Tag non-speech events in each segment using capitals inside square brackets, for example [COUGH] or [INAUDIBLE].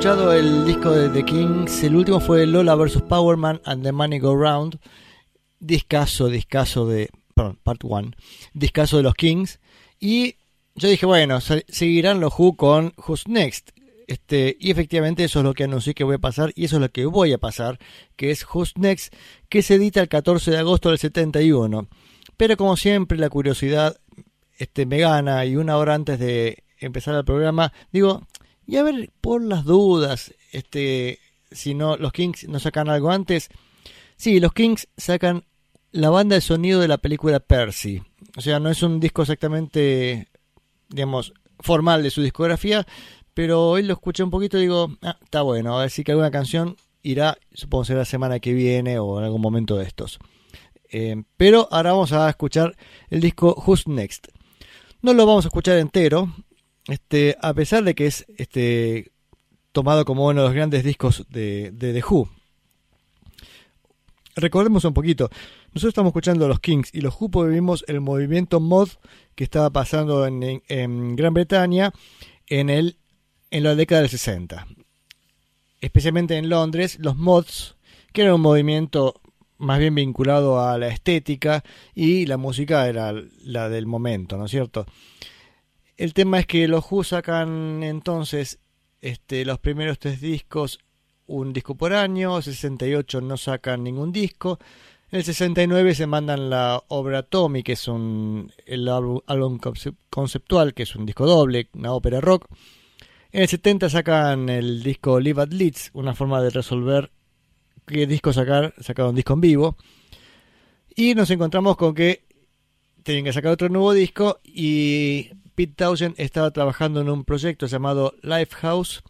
Escuchado el disco de The Kings, el último fue Lola vs. Powerman and the Money Go Round, discaso, discaso de, perdón, part 1, discaso de los Kings, y yo dije, bueno, seguirán los Who con Who's Next, este, y efectivamente eso es lo que anuncié que voy a pasar, y eso es lo que voy a pasar, que es Who's Next, que se edita el 14 de agosto del 71. Pero como siempre la curiosidad este, me gana, y una hora antes de empezar el programa, digo, y a ver, por las dudas, este, si no, los Kings no sacan algo antes. Sí, los Kings sacan la banda de sonido de la película Percy. O sea, no es un disco exactamente, digamos, formal de su discografía, pero hoy lo escuché un poquito y digo, ah, está bueno, a ver si que alguna canción irá, supongo será la semana que viene o en algún momento de estos. Eh, pero ahora vamos a escuchar el disco Who's Next. No lo vamos a escuchar entero, este, a pesar de que es este, tomado como uno de los grandes discos de, The Who. Recordemos un poquito, nosotros estamos escuchando los Kings y los Who porque vimos el movimiento mod que estaba pasando en, Gran Bretaña en, en la década del 60. Especialmente en Londres, los mods, que era un movimiento más bien vinculado a la estética y la música era la del momento, ¿no es cierto? El tema es que los Who sacan entonces este, los primeros tres discos, un disco por año, el 68 no sacan ningún disco, el 69 se mandan la obra Tommy, que es un el álbum conceptual, que es un disco doble, una ópera rock. En el 70 sacan el disco Live at Leeds, una forma de resolver qué disco sacar, sacar un disco en vivo. Y nos encontramos con que tienen que sacar otro nuevo disco y Pete Townshend estaba trabajando en un proyecto llamado Lifehouse.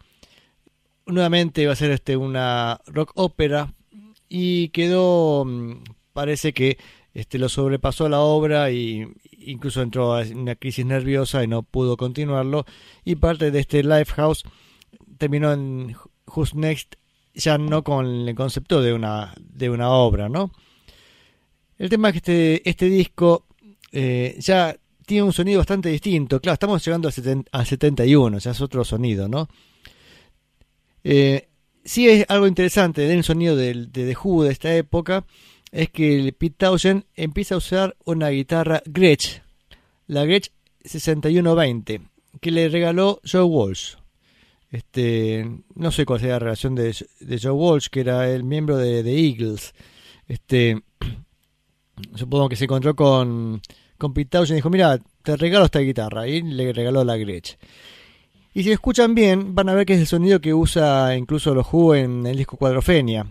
Nuevamente iba a ser este, una rock ópera y quedó, mm, parece que este, lo sobrepasó la obra y incluso entró en una crisis nerviosa y no pudo continuarlo. Y parte de este Lifehouse terminó en Who's Next ya no con el concepto de una, de una obra, ¿no? El tema es que este, este disco eh, ya tiene un sonido bastante distinto. Claro, estamos llegando a, 71, ya es otro sonido, ¿no? Eh, sí es algo interesante del sonido de, de Who de esta época, es que Pete Townshend empieza a usar una guitarra Gretsch, la Gretsch 6120, que le regaló Joe Walsh. Este, no sé cuál sea la relación de, Joe Walsh, que era el miembro de The Eagles. Este, [CLEARS THROAT] supongo que se encontró con con y dijo, mira, te regalo esta guitarra. Y le regaló la Gretsch. Y si escuchan bien, van a ver que es el sonido que usa incluso los Who en el disco Cuadrofenia.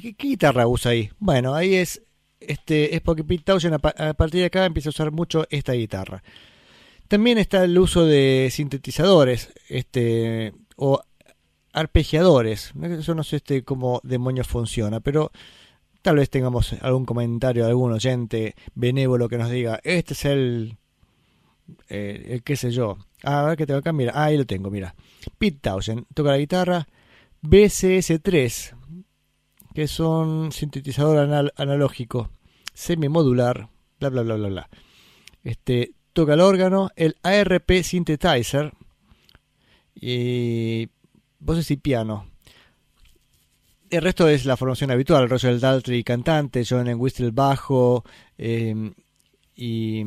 ¿qué, guitarra usa ahí? Bueno, ahí es, este, es porque Pete Townshend a, partir de acá empieza a usar mucho esta guitarra. También está el uso de sintetizadores, este, o arpegiadores. Eso no sé este, cómo demonios funciona, pero Tal vez tengamos algún comentario de algún oyente benévolo que nos diga, este es el, eh, el qué sé yo. A ver que tengo acá, mira, ah, ahí lo tengo, mira. Pete Townshend toca la guitarra BCS3, que es un sintetizador analógico semimodular, bla bla bla bla bla. Este toca el órgano, el ARP Synthesizer y voces y piano. El resto es la formación habitual. Roger Daltrey, cantante, John Whistle, bajo, em, y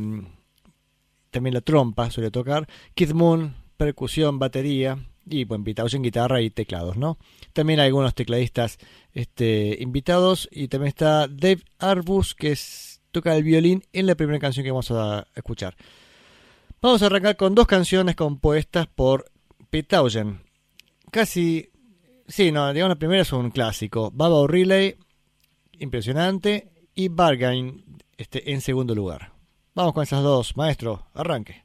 también la trompa suele tocar. Kid Moon, percusión, batería, y bueno, invitados en guitarra y teclados, ¿no? También hay algunos tecladistas este, invitados, y también está Dave Arbus, que toca el violín en la primera canción que vamos a escuchar. Vamos a arrancar con dos canciones compuestas por Pete Townshend. Casi Sí, no, digamos la primera es un clásico. Baba O'Reilly, impresionante. Y Bargain este, en segundo lugar. Vamos con esas dos, maestro, arranque.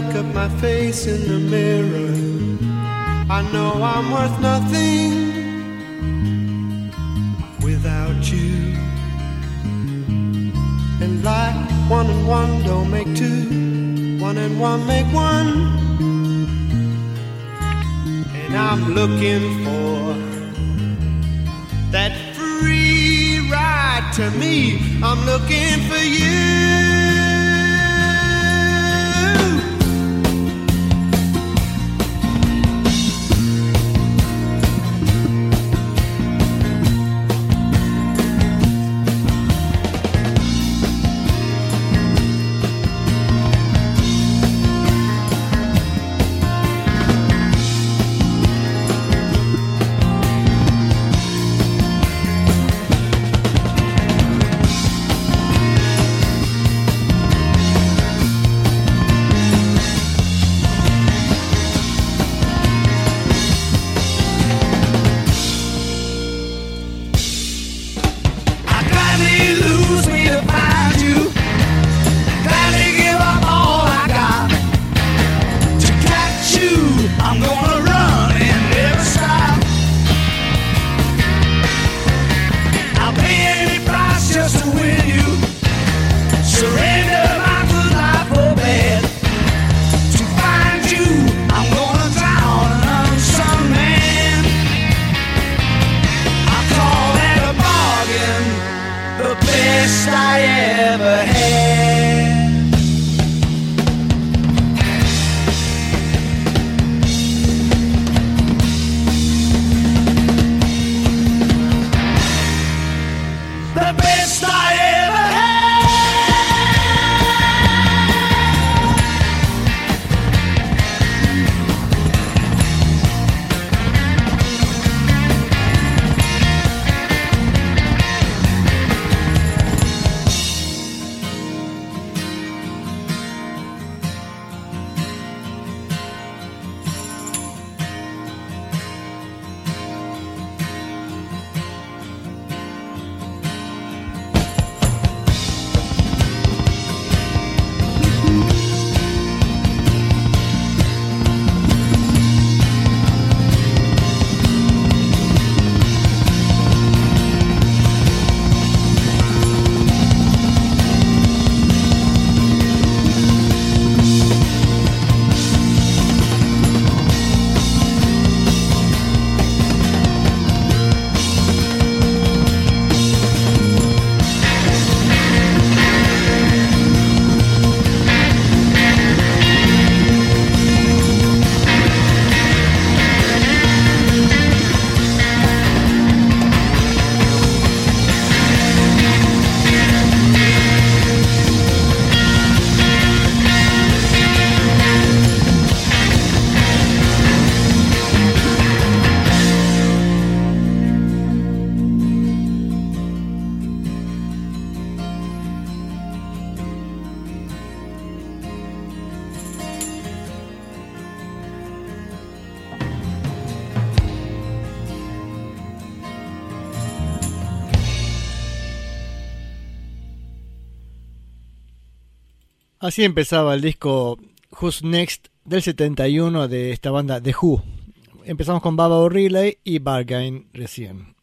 Look at my face in the mirror, I know I'm worth nothing without you. And like one and one don't make two, one and one make one. And I'm looking for that free ride to me. I'm looking for you. Así empezaba el disco Who's Next del 71 de esta banda The Who. Empezamos con Baba O'Reilly y Bargain recién.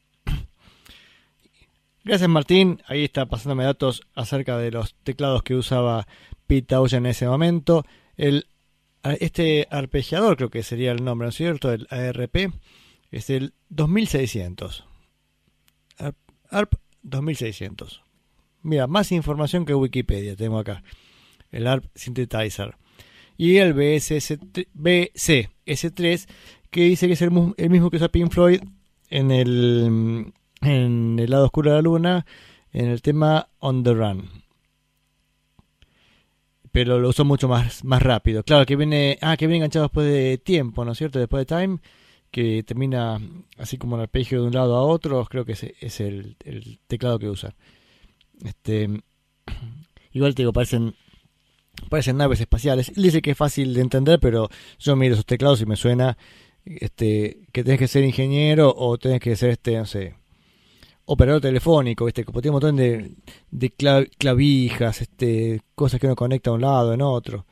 Gracias Martín, ahí está pasándome datos acerca de los teclados que usaba Pete Townshend en ese momento. El, este arpegiador creo que sería el nombre, ¿no es cierto? El ARP es el 2600. ARP, ARP 2600. Mira, más información que Wikipedia tengo acá. El ARP Synthesizer. Y el BSS, BCS3 que dice que es el, mismo que usa Pink Floyd en el, en el lado oscuro de la luna en el tema On the Run. Pero lo usó mucho más, más rápido. Claro, que viene, ah, que viene enganchado después de tiempo, ¿no es cierto? Después de Time, que termina así como el arpegio de un lado a otro, creo que ese es el, el teclado que usa. Este, [CLEARS THROAT] igual te digo, parecen parecen naves espaciales. Él dice que es fácil de entender, pero yo miro esos teclados y me suena este que tenés que ser ingeniero o tenés que ser este, no sé, operador telefónico, ¿viste? Como tiene un montón de, clavijas, este, cosas que uno conecta a un lado, en otro.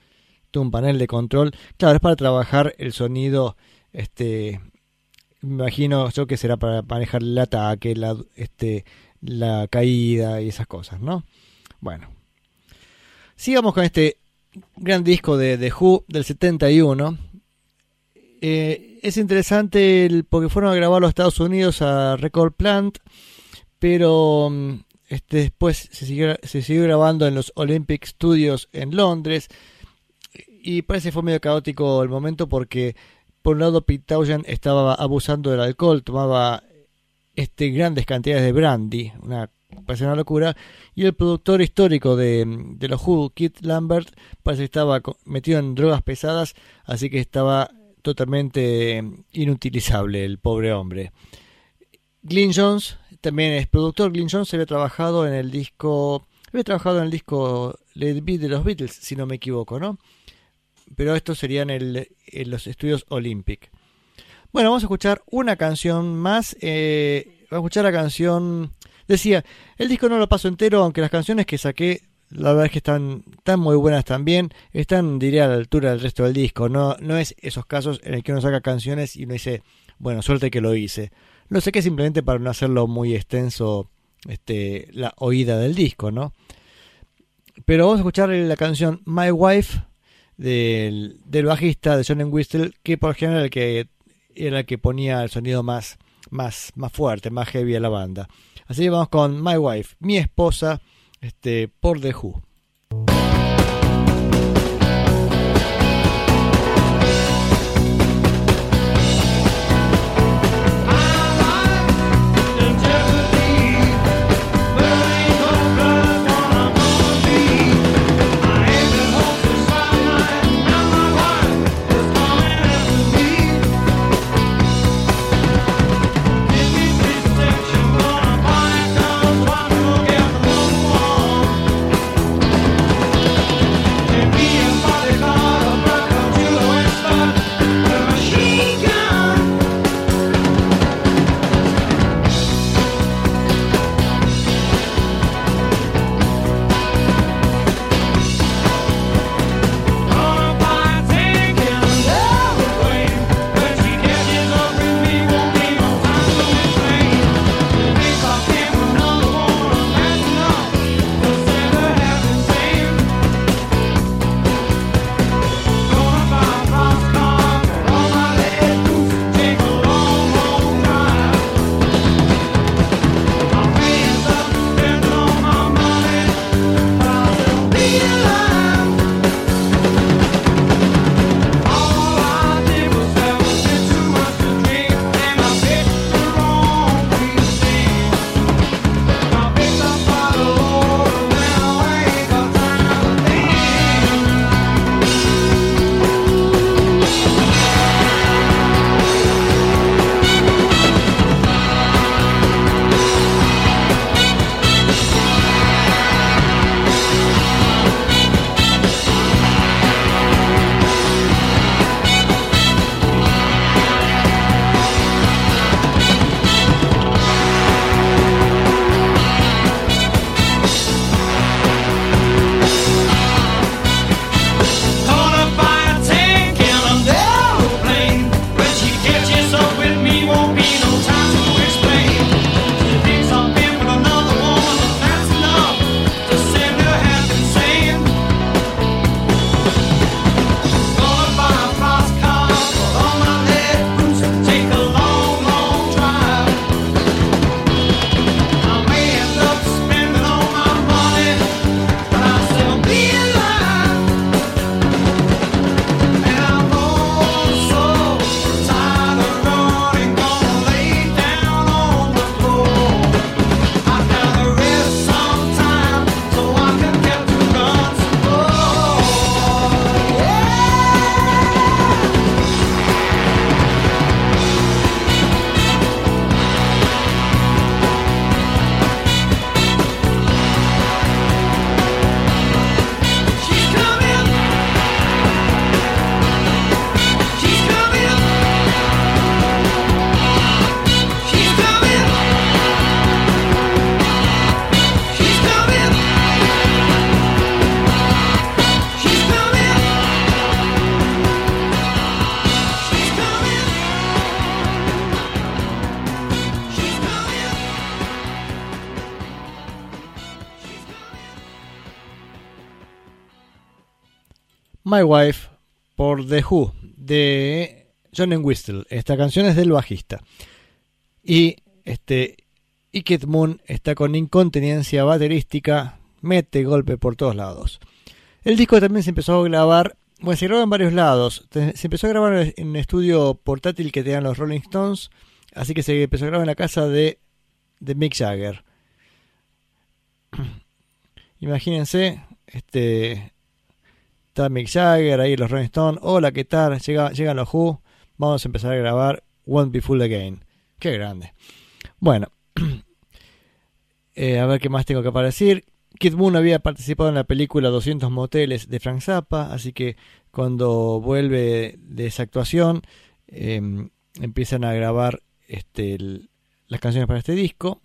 todo un panel de control. Claro, es para trabajar el sonido, este, me imagino yo que será para manejar el ataque, la, este, la caída y esas cosas, ¿no? Bueno, sigamos con este gran disco de The Who del 71. Eh, es interesante porque fueron a grabar a los Estados Unidos a Record Plant, pero mm, este, después se siguió, se siguió grabando en los Olympic Studios en Londres y parece que fue medio caótico el momento porque por un lado Pete Townshend estaba abusando del alcohol, tomaba este grandes cantidades de brandy, una parece una locura, y el productor histórico de, los Who, Kit Lambert, parece que estaba metido en drogas pesadas, así que estaba totalmente inutilizable el pobre hombre. Glyn Jones también es productor. Glyn Jones había trabajado en el disco, había trabajado en el disco Let It de los Beatles, si no me equivoco, ¿no? Pero esto sería en, el, en los estudios Olympic. Bueno, vamos a escuchar una canción más. eh, vamos a escuchar la canción. Decía, el disco no lo paso entero, aunque las canciones que saqué, la verdad es que están, están muy buenas también. Están, diría, a la altura del resto del disco. No, no es esos casos en el que uno saca canciones y uno dice, bueno, suerte que lo hice. Lo saqué simplemente para no hacerlo muy extenso este, la oída del disco, ¿no? Pero vamos a escuchar la canción My Wife del, del bajista de John Whistle, que por ejemplo era el que era el que ponía el sonido más, más, más fuerte, más heavy a la banda. Así que vamos con My Wife, mi esposa, este, por The Who. My Wife por The Who de John Whistle. Esta canción es del bajista. Y este Iked Moon está con incontinencia baterística, mete golpe por todos lados. El disco también se empezó a grabar, bueno, se grabó en varios lados. Se empezó a grabar en un estudio portátil que tenían los Rolling Stones, así que se empezó a grabar en la casa de, de Mick Jagger. [CLEARS THROAT] Imagínense, este está Mick Jagger, ahí los Rolling Stones, hola, ¿qué tal? Llega, llegan los Who, vamos a empezar a grabar Won't Be Full Again. Qué grande. Bueno, [CLEARS THROAT] eh, a ver qué más tengo que para decir. Kid Moon había participado en la película 200 moteles de Frank Zappa, así que cuando vuelve de esa actuación em, empiezan a grabar este, las canciones para este disco.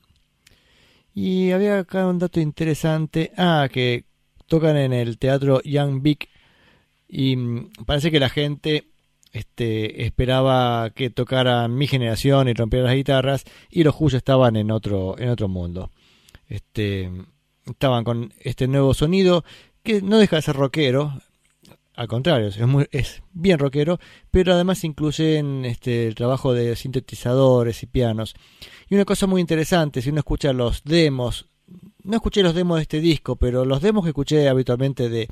Y había acá un dato interesante. Ah, que tocan en el teatro Young Big. Y mm, parece que la gente este, esperaba que tocaran mi generación y rompieran las guitarras. Y los Who estaban en otro, en otro mundo. Este, estaban con este nuevo sonido que no deja de ser rockero. Al contrario, es, muy, es bien rockero, pero además incluyen este, el trabajo de sintetizadores y pianos. Y una cosa muy interesante, si uno escucha los demos, no escuché los demos de este disco, pero los demos que escuché habitualmente de,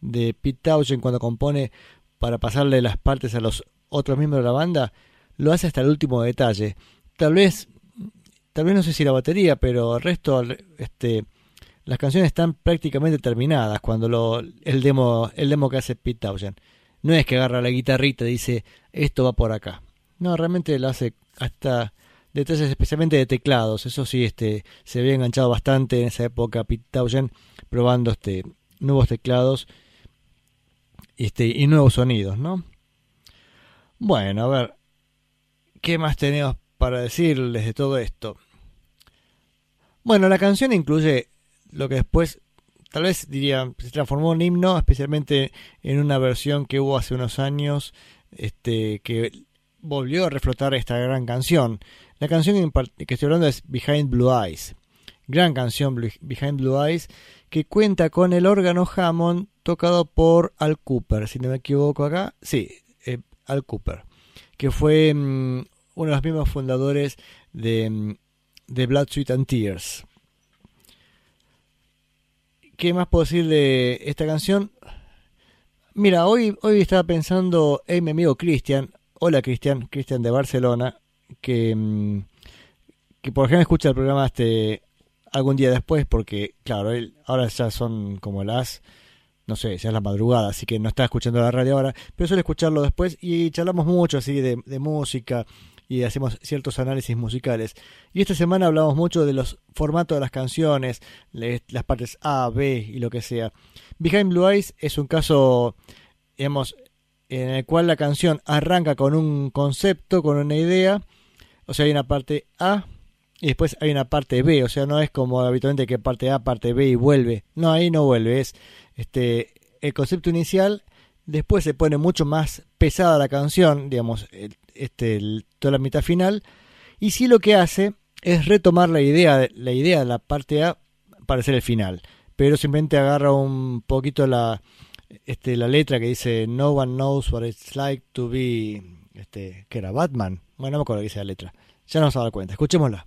de Pete Townshend cuando compone para pasarle las partes a los otros miembros de la banda, lo hace hasta el último detalle. Tal vez, tal vez no sé si la batería, pero el resto, este, las canciones están prácticamente terminadas cuando lo, el demo, el demo que hace Pete Townshend. No es que agarra la guitarrita y dice esto va por acá. No, realmente lo hace hasta detalles especialmente de teclados. Eso sí, este, se había enganchado bastante en esa época Pete Townshend probando este, nuevos teclados este, y nuevos sonidos, ¿no? Bueno, a ver, ¿qué más tenemos para decirles de todo esto? Bueno, la canción incluye lo que después, tal vez diría, se transformó en himno, especialmente en una versión que hubo hace unos años, este, que volvió a reflotar esta gran canción. La canción que estoy hablando es Behind Blue Eyes. Gran canción Behind Blue Eyes que cuenta con el órgano Hammond tocado por Al Cooper, si no me equivoco acá. Sí, eh, Al Cooper, que fue mm, uno de los mismos fundadores de, mm, de Blood, Sweat and Tears. ¿Qué más puedo decir de esta canción? Mira, hoy, hoy estaba pensando en mi amigo Cristian. Hola Cristian, Cristian de Barcelona, que, mm, que por ejemplo escucha el programa este algún día después, porque claro, ahora ya son como las, no sé, ya es la madrugada, así que no está escuchando la radio ahora, pero suele escucharlo después y charlamos mucho así de, música, y hacemos ciertos análisis musicales. Y esta semana hablamos mucho de los formatos de las canciones, las partes A, B y lo que sea. Behind Blue Eyes es un caso, digamos, en el cual la canción arranca con un concepto, con una idea, o sea, hay una parte A y después hay una parte B, o sea, no es como habitualmente que parte A, parte B y vuelve. No, ahí no vuelve, es este el concepto inicial, después se pone mucho más pesada la canción, digamos, este, toda la mitad final, y sí lo que hace es retomar la idea, la idea de la parte A para hacer el final, pero simplemente agarra un poquito la, este, la letra que dice No one knows what it's like to be, este, que era Batman, bueno, no me acuerdo que dice la letra, ya nos vamos a dar cuenta, escuchémosla.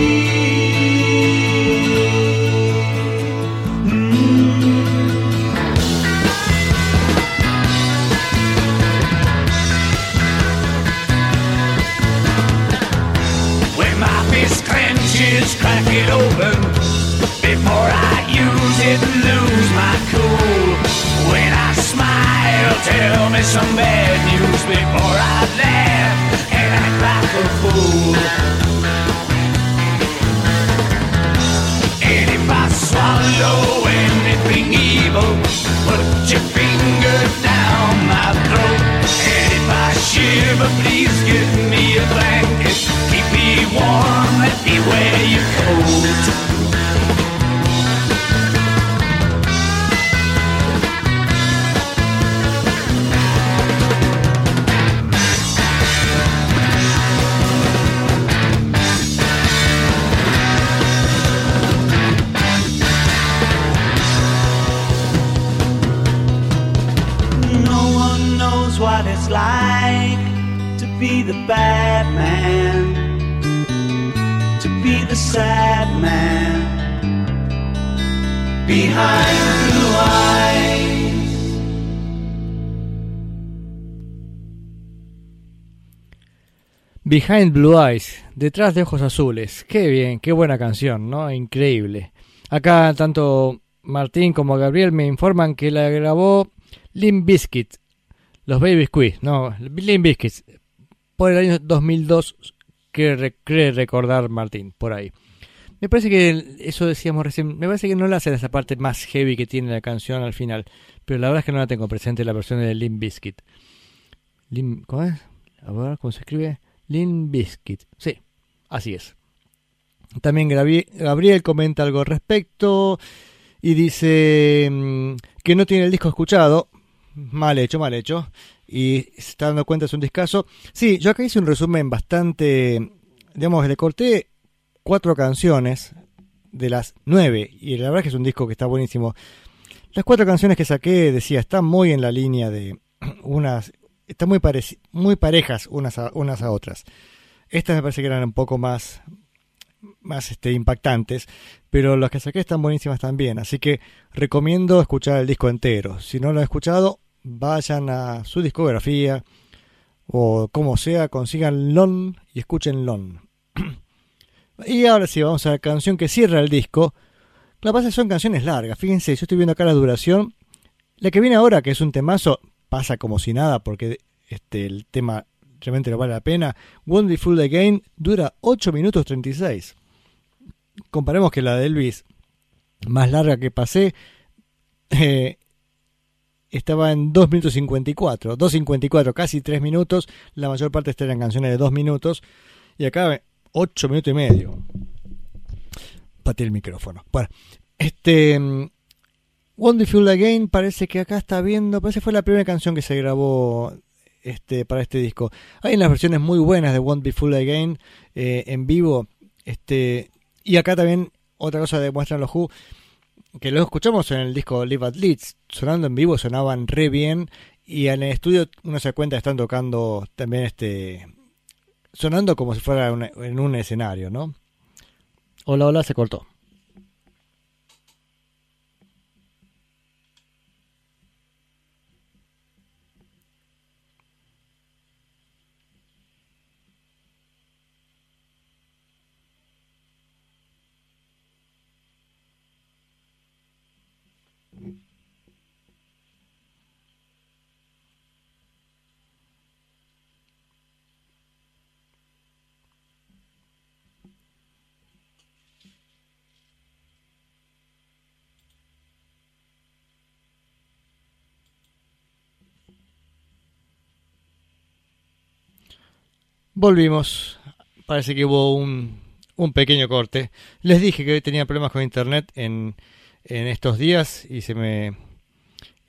Behind Blue Eyes, detrás de ojos azules. Qué bien, qué buena canción, ¿no? Increíble. Acá tanto Martín como Gabriel me informan que la grabó Limp Bizkit, los Baby Squeeze, no, Limp Bizkit, por el año 2002, que re- cree recordar Martín, por ahí. Me parece que eso decíamos recién, me parece que no le hacen esa parte más heavy que tiene la canción al final, pero la verdad es que no la tengo presente la versión de. Lim- ¿Cómo es? A ver, ¿cómo se escribe? Limp Bizkit. Sí, así es. También Gabriel comenta algo al respecto y dice mm, que no tiene el disco escuchado. Mal hecho, mal hecho. Y se está dando cuenta es un discazo. Sí, yo acá hice un resumen bastante. Digamos, le corté cuatro canciones de las nueve. Y la verdad es que es un disco que está buenísimo. Las cuatro canciones que saqué, decía, están muy en la línea de [CLEARS THROAT] unas. Están muy, muy parejas unas a, unas a otras. Estas me parece que eran un poco más, más este, impactantes, pero las que saqué están buenísimas también, así que recomiendo escuchar el disco entero. Si no lo han escuchado, vayan a su discografía o como sea, consigan LON y escuchen LON. [CLEARS THROAT] y ahora sí, vamos a la canción que cierra el disco. La base son canciones largas, fíjense, yo estoy viendo acá la duración. La que viene ahora, que es un temazo, pasa como si nada porque este, el tema realmente no vale la pena. Wonderful Again dura 8 minutos 36. Comparemos que la de Elvis, más larga que pasé, eh, estaba en 2 minutos 54. 2.54, casi 3 minutos. La mayor parte eran canciones de 2 minutos. Y acá 8 minutos y medio. Pateé el micrófono. Bueno, este. Wonderful Again parece que acá está viendo. Parece que fue la primera canción que se grabó este, para este disco. Hay unas versiones muy buenas de Won't Be Full Again eh, en vivo. Este, y acá también otra cosa demuestran los Who, que lo escuchamos en el disco Live at Leeds, sonando en vivo sonaban re bien y en el estudio uno se da cuenta que están tocando también este sonando como si fuera en un escenario, ¿no? Hola, hola, se cortó. Volvimos. Parece que hubo un, un pequeño corte. Les dije que tenía problemas con internet en, en estos días y se me,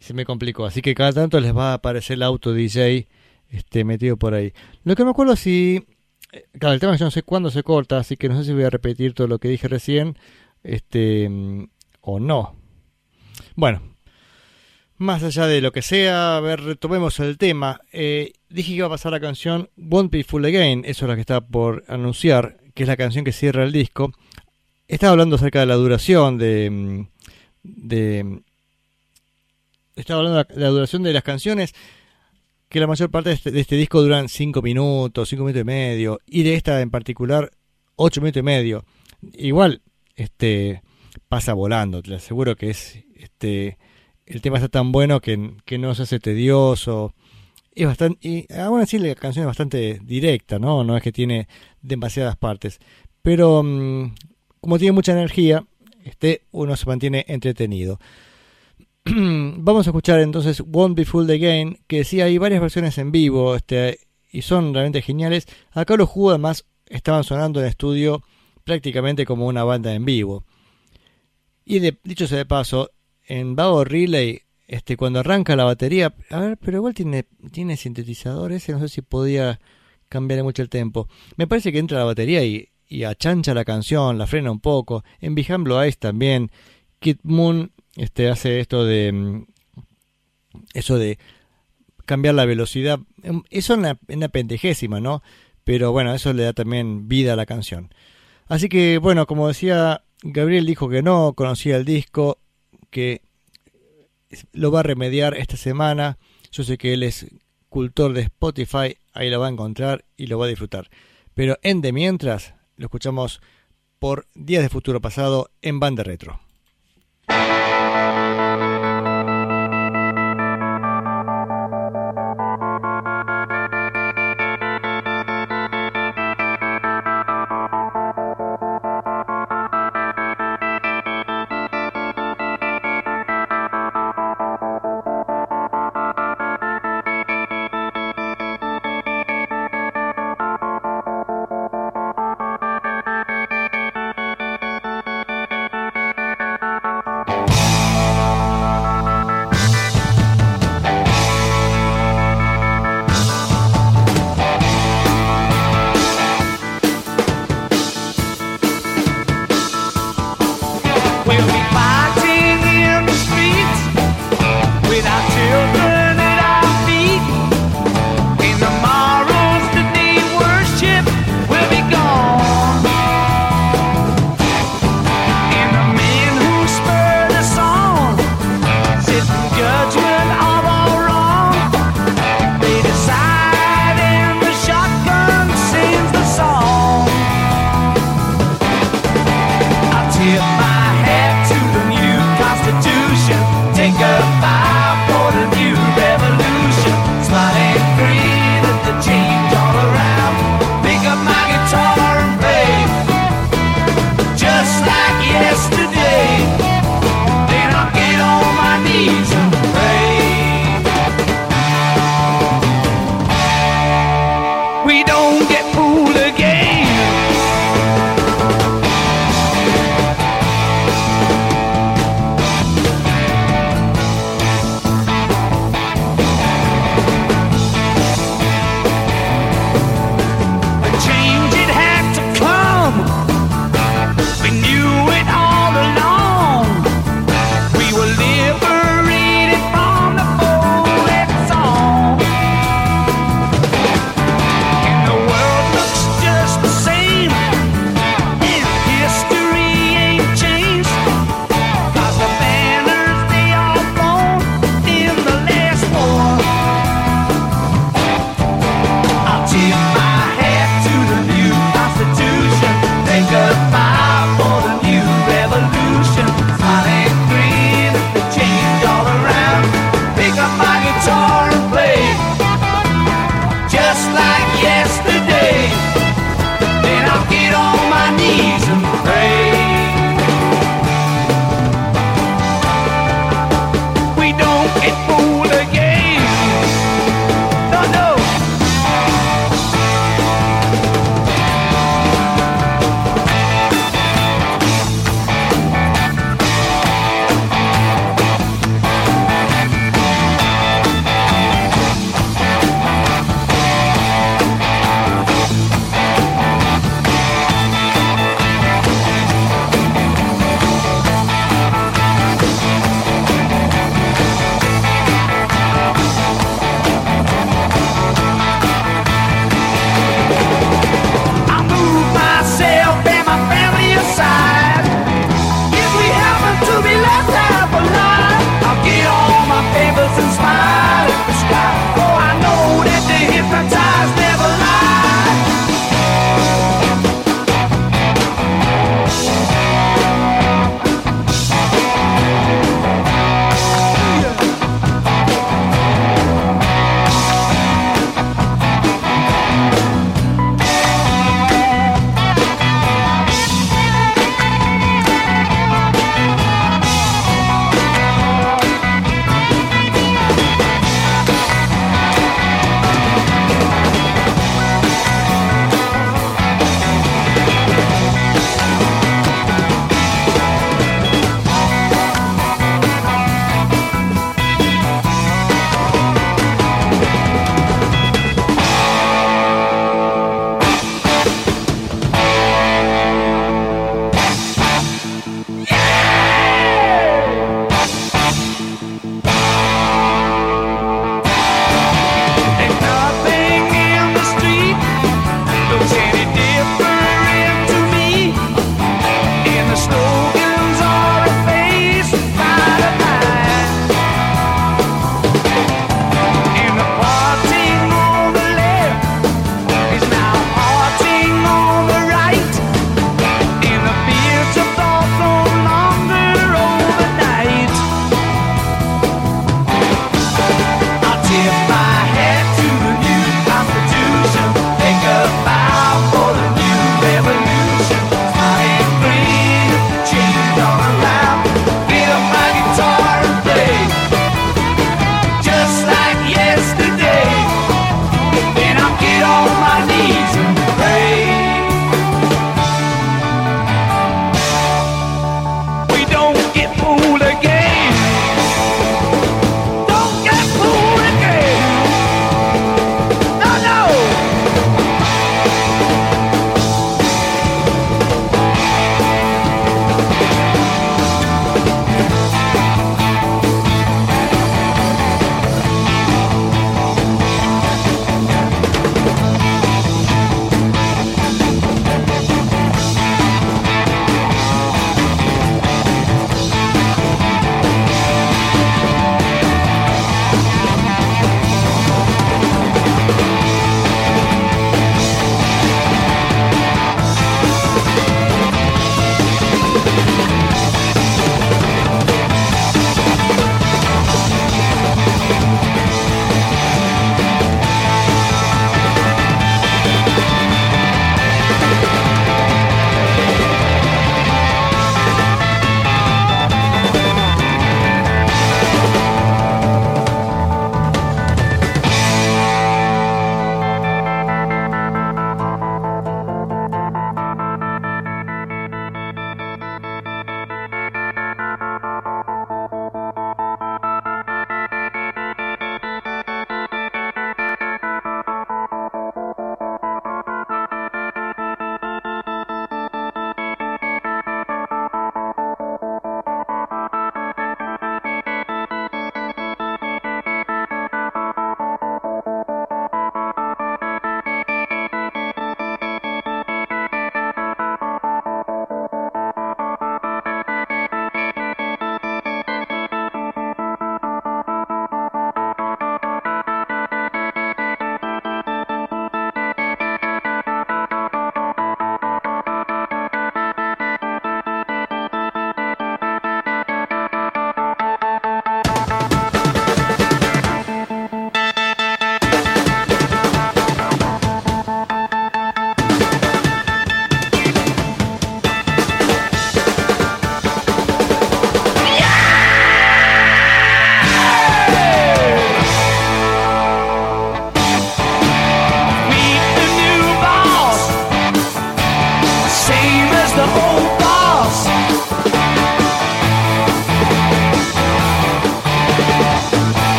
se me complicó. Así que cada tanto les va a aparecer el auto DJ este, metido por ahí. Lo que me acuerdo si... Claro, el tema es que yo no sé cuándo se corta, así que no sé si voy a repetir todo lo que dije recién este, o no. Bueno, más allá de lo que sea, a ver, retomemos el tema. Eh, dije que iba a pasar la canción Won't Be Full Again, eso es lo que está por anunciar, que es la canción que cierra el disco. Estaba hablando acerca de la duración, de... mm, de estaba hablando de la duración de las canciones, que la mayor parte de este, este disco duran 5 minutos, 5 minutos y medio, y de esta en particular 8 minutos y medio. Igual, este pasa volando, te aseguro que es este el tema está tan bueno que, que no se hace tedioso. Es bastante, y aún así la canción es bastante directa, ¿no? No es que tiene demasiadas partes. Pero mm, como tiene mucha energía, este, uno se mantiene entretenido. [CLEARS THROAT] Vamos a escuchar entonces Won't Be Fooled Again, que sí hay varias versiones en vivo este, y son realmente geniales. Acá los jugos además estaban sonando en estudio prácticamente como una banda en vivo. Y de, dicho sea de paso, en Vago Relay, este, cuando arranca la batería, a ver, pero igual tiene, tiene sintetizador ese, no sé si podía cambiar mucho el tempo. Me parece que entra la batería y, y achancha la canción, la frena un poco. En Blue Eyes también. Kid Moon este, hace esto de. mm, Eso de cambiar la velocidad. Em, Eso en la, en ¿no? Pero bueno, eso le da también vida a la canción. Así que, bueno, como decía, Gabriel dijo que no conocía el disco, que lo va a remediar esta semana. Yo sé que él es cultor de Spotify, ahí lo va a encontrar y lo va a disfrutar. Pero en de mientras, lo escuchamos por Días de Futuro Pasado en Banda Retro.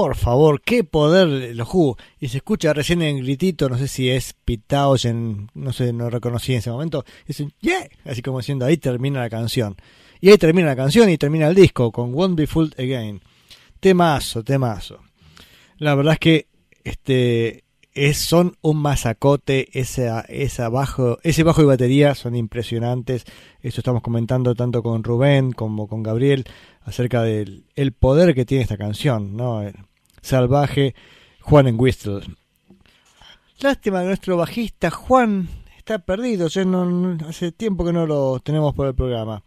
Por favor, qué poder los Who. Y se escucha recién en gritito, no sé si es en no sé, no reconocí en ese momento. Dicen, yeah, así como diciendo, ahí termina la canción. Y ahí termina la canción y termina el disco con Won't Be Fooled Again. Temazo, temazo. La verdad es que este es, son un masacote, esa, esa bajo, ese bajo y batería son impresionantes. Esto estamos comentando tanto con Rubén como con Gabriel acerca del el poder que tiene esta canción, ¿no? Salvaje Juan en Whistle. Lástima que nuestro bajista Juan está perdido, ya no, hace tiempo que no lo tenemos por el programa.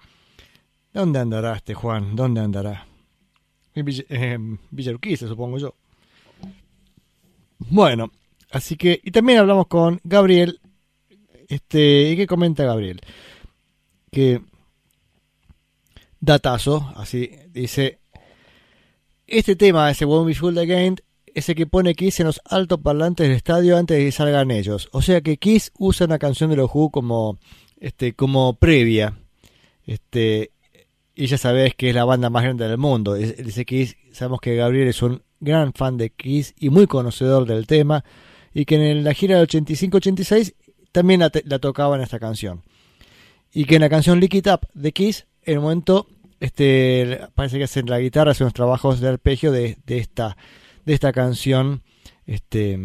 ¿Dónde andará este Juan? ¿Dónde andará? En Villa, eh, supongo yo. Bueno, así que, y también hablamos con Gabriel. Este, ¿y qué comenta Gabriel? Que datazo, así dice, este tema, ese Won't Be Fooled Again, es el que pone Kiss en los altoparlantes del estadio antes de que salgan ellos. O sea que Kiss usa una canción de los Who como, este, como previa. Este, y ya sabes que es la banda más grande del mundo. Dice Kiss, sabemos que Gabriel es un gran fan de Kiss y muy conocedor del tema. Y que en la gira del 85-86 también la, la tocaban esta canción. Y que en la canción Lick It Up de Kiss en el momento este parece que hacen la guitarra, hacen unos trabajos de arpegio de, esta de esta canción este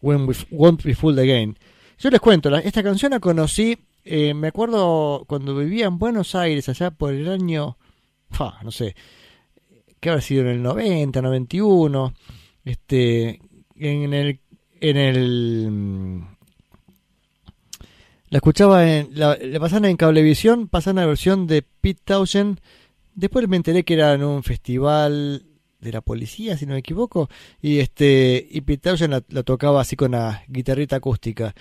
When We Won't Be Fooled Again. Yo les cuento, esta canción la conocí, eh, me acuerdo cuando vivía en Buenos Aires, allá por el año, no sé, que habrá sido en el 90, 91, este, en el, en el la escuchaba en. La, pasaban en Cablevisión, pasaban la versión de Pete Townshend. Después me enteré que era en un festival de la policía, si no me equivoco. Y este y Pete Townshend la, tocaba así con la guitarrita acústica.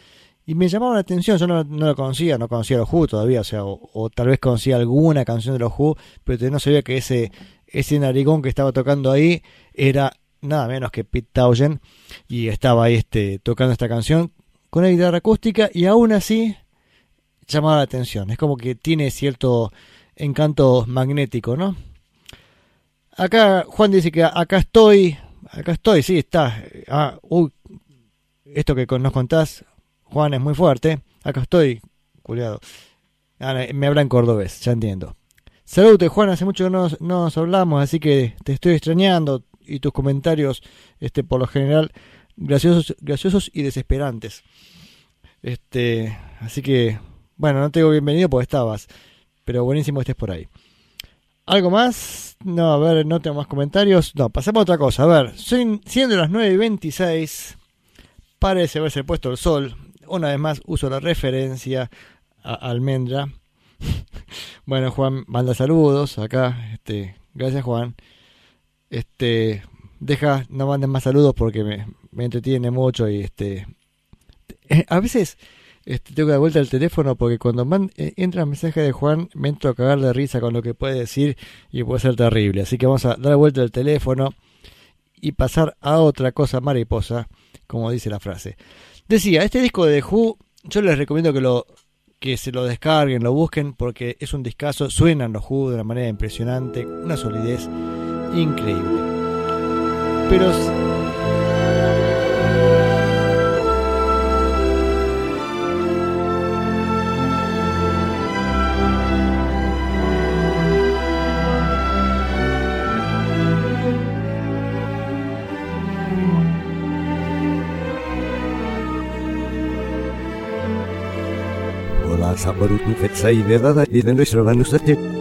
Y me llamaba la atención, yo no, no lo conocía, no conocía a los Who todavía, o sea, o, tal vez conocía alguna canción de los Who, pero no sabía que ese, ese narigón que estaba tocando ahí era nada menos que Pete Townshend y estaba ahí este, tocando esta canción con una guitarra acústica y aún así llamaba la atención. Es como que tiene cierto encanto magnético, ¿no? Acá Juan dice que acá estoy, acá estoy, sí, está. Ah, uy, esto que nos contás, Juan, es muy fuerte. Acá estoy, culiado. Ah, me habla en cordobés, ya entiendo. Saludos, Juan, hace mucho que no nos hablamos, así que te estoy extrañando y tus comentarios, este, por lo general, graciosos, graciosos y desesperantes. Este, así que, bueno, no te digo bienvenido porque estabas, pero buenísimo que estés por ahí. ¿Algo más? No, a ver, no tengo más comentarios. No, pasemos a otra cosa. A ver, siendo las 9 y 26, parece haberse puesto el sol. Una vez más uso la referencia a Almendra. [LAUGHS] bueno, Juan manda saludos acá. Este, gracias, Juan. Este, deja, no manden más saludos porque me, me entretiene mucho y este eh, a veces este, tengo que dar vuelta al teléfono porque cuando eh, entra el mensaje de Juan me entro a cagar de risa con lo que puede decir y puede ser terrible. Así que vamos a dar vuelta al teléfono y pasar a otra cosa mariposa, como dice la frase. Decía, este disco de The Who, yo les recomiendo que lo que se lo descarguen, lo busquen, porque es un discazo, suenan los Who de una manera impresionante, una solidez increíble. Pero sabarutu fetsai vedada y de nuestro vanusate